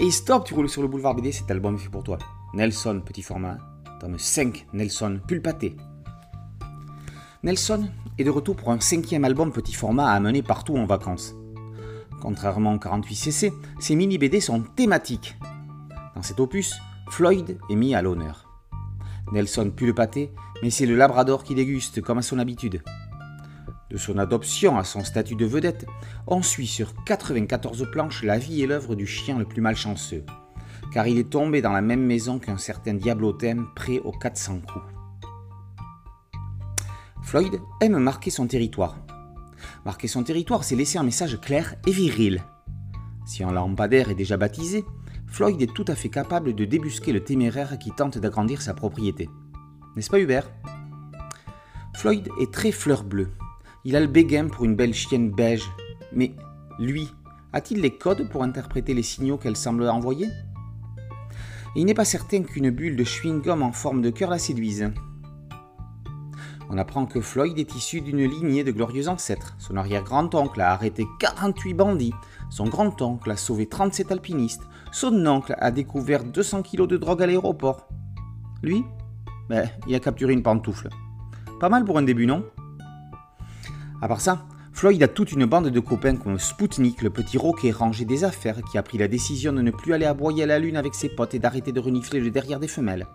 Et stop, tu roules sur le boulevard BD, cet album est fait pour toi. Nelson, petit format, tome 5, Nelson, pulpaté. Nelson est de retour pour un cinquième album petit format à amener partout en vacances. Contrairement au 48cc, ces mini BD sont thématiques. Dans cet opus, Floyd est mis à l'honneur. Nelson pue le pâté, mais c'est le Labrador qui déguste comme à son habitude. De son adoption à son statut de vedette, on suit sur 94 planches la vie et l'œuvre du chien le plus malchanceux, car il est tombé dans la même maison qu'un certain diablothème prêt aux 400 coups. Floyd aime marquer son territoire. Marquer son territoire, c'est laisser un message clair et viril. Si un lampadaire est déjà baptisé, Floyd est tout à fait capable de débusquer le téméraire qui tente d'agrandir sa propriété. N'est-ce pas Hubert? Floyd est très fleur bleue. Il a le béguin pour une belle chienne beige. Mais lui, a-t-il les codes pour interpréter les signaux qu'elle semble envoyer? Il n'est pas certain qu'une bulle de chewing-gum en forme de cœur la séduise. On apprend que Floyd est issu d'une lignée de glorieux ancêtres. Son arrière-grand-oncle a arrêté 48 bandits. Son grand-oncle a sauvé 37 alpinistes. Son oncle a découvert 200 kilos de drogue à l'aéroport. Lui, ben, il a capturé une pantoufle. Pas mal pour un début, non? À part ça, Floyd a toute une bande de copains comme Spoutnik, le petit roquet rangé des affaires qui a pris la décision de ne plus aller aboyer à la lune avec ses potes et d'arrêter de renifler le derrière des femelles.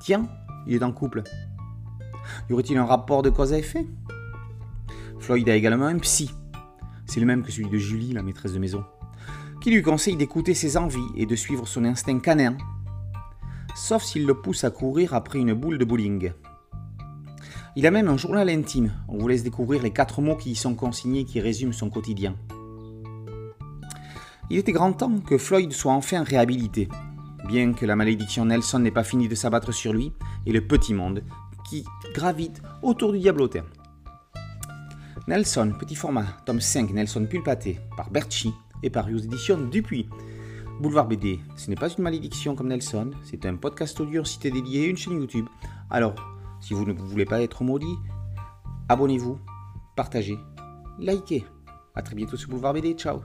Tiens, il est en couple. Y aurait-il un rapport de cause à effet? Floyd a également un psy. C'est le même que celui de Julie, la maîtresse de maison, qui lui conseille d'écouter ses envies et de suivre son instinct canin. Sauf s'il le pousse à courir après une boule de bowling. Il a même un journal intime. On vous laisse découvrir les quatre mots qui y sont consignés qui résument son quotidien. Il était grand temps que Floyd soit enfin réhabilité, bien que la malédiction Nelson n'ait pas fini de s'abattre sur lui et le petit monde qui gravite autour du diablotin. Nelson, petit format, tome 5, Nelson Pulpaté, par Berchi et par aux éditions Dupuis. Boulevard BD, ce n'est pas une malédiction comme Nelson, c'est un podcast audio, cité dédié une chaîne YouTube. Alors, si vous ne voulez pas être maudit, abonnez-vous, partagez, likez. A très bientôt sur Boulevard BD, ciao